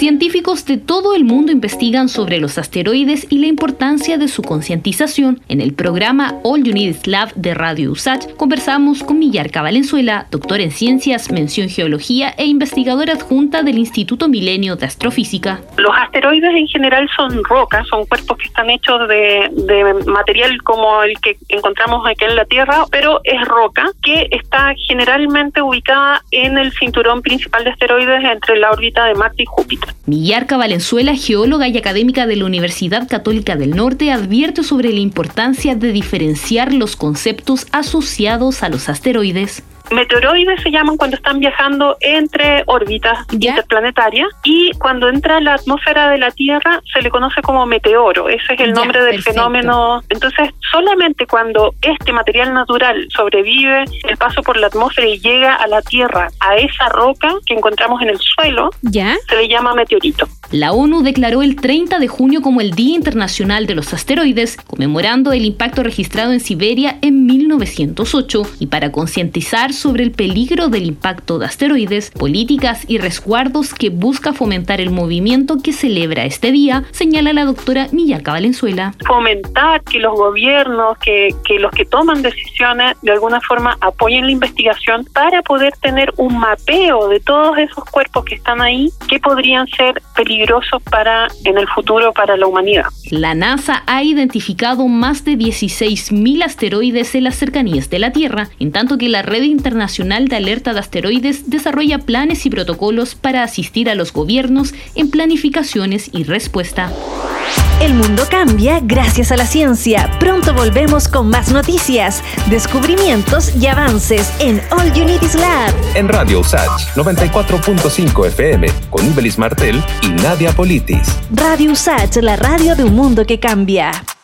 Científicos de todo el mundo investigan sobre los asteroides y la importancia de su concientización. En el programa All You Need is Lab de Radio USACH conversamos con Millarca Valenzuela, doctor en ciencias, mención geología e investigadora adjunta del Instituto Milenio de Astrofísica. Los asteroides en general son rocas, son cuerpos que están hechos de, de material como el que encontramos aquí en la Tierra, pero es roca que está generalmente ubicada en el cinturón principal de asteroides entre la órbita de Marte y Júpiter. Millarca Valenzuela, geóloga y académica de la Universidad Católica del Norte, advierte sobre la importancia de diferenciar los conceptos asociados a los asteroides. Meteoroides se llaman cuando están viajando entre órbitas interplanetarias y cuando entra en la atmósfera de la Tierra se le conoce como meteoro. Ese es el nombre del fenómeno. Entonces, solamente cuando este material natural sobrevive el paso por la atmósfera y llega a la Tierra, a esa roca que encontramos en el suelo, se le llama meteorito. La ONU declaró el 30 de junio como el Día Internacional de los Asteroides, conmemorando el impacto registrado en Siberia en 1908 y para concientizar sobre el peligro del impacto de asteroides, políticas y resguardos que busca fomentar el movimiento que celebra este día, señala la doctora Millaca Valenzuela. Fomentar que los gobiernos, que, que los que toman decisiones de alguna forma apoyen la investigación para poder tener un mapeo de todos esos cuerpos que están ahí que podrían ser peligrosos para en el futuro para la humanidad. La NASA ha identificado más de 16.000 asteroides en las cercanías de la Tierra, en tanto que la red Internacional de Alerta de Asteroides desarrolla planes y protocolos para asistir a los gobiernos en planificaciones y respuesta. El mundo cambia gracias a la ciencia. Pronto volvemos con más noticias, descubrimientos y avances en All Unities Lab. En Radio USACH 94.5 FM con Ibelis Martel y Nadia Politis. Radio USACH, la radio de un mundo que cambia.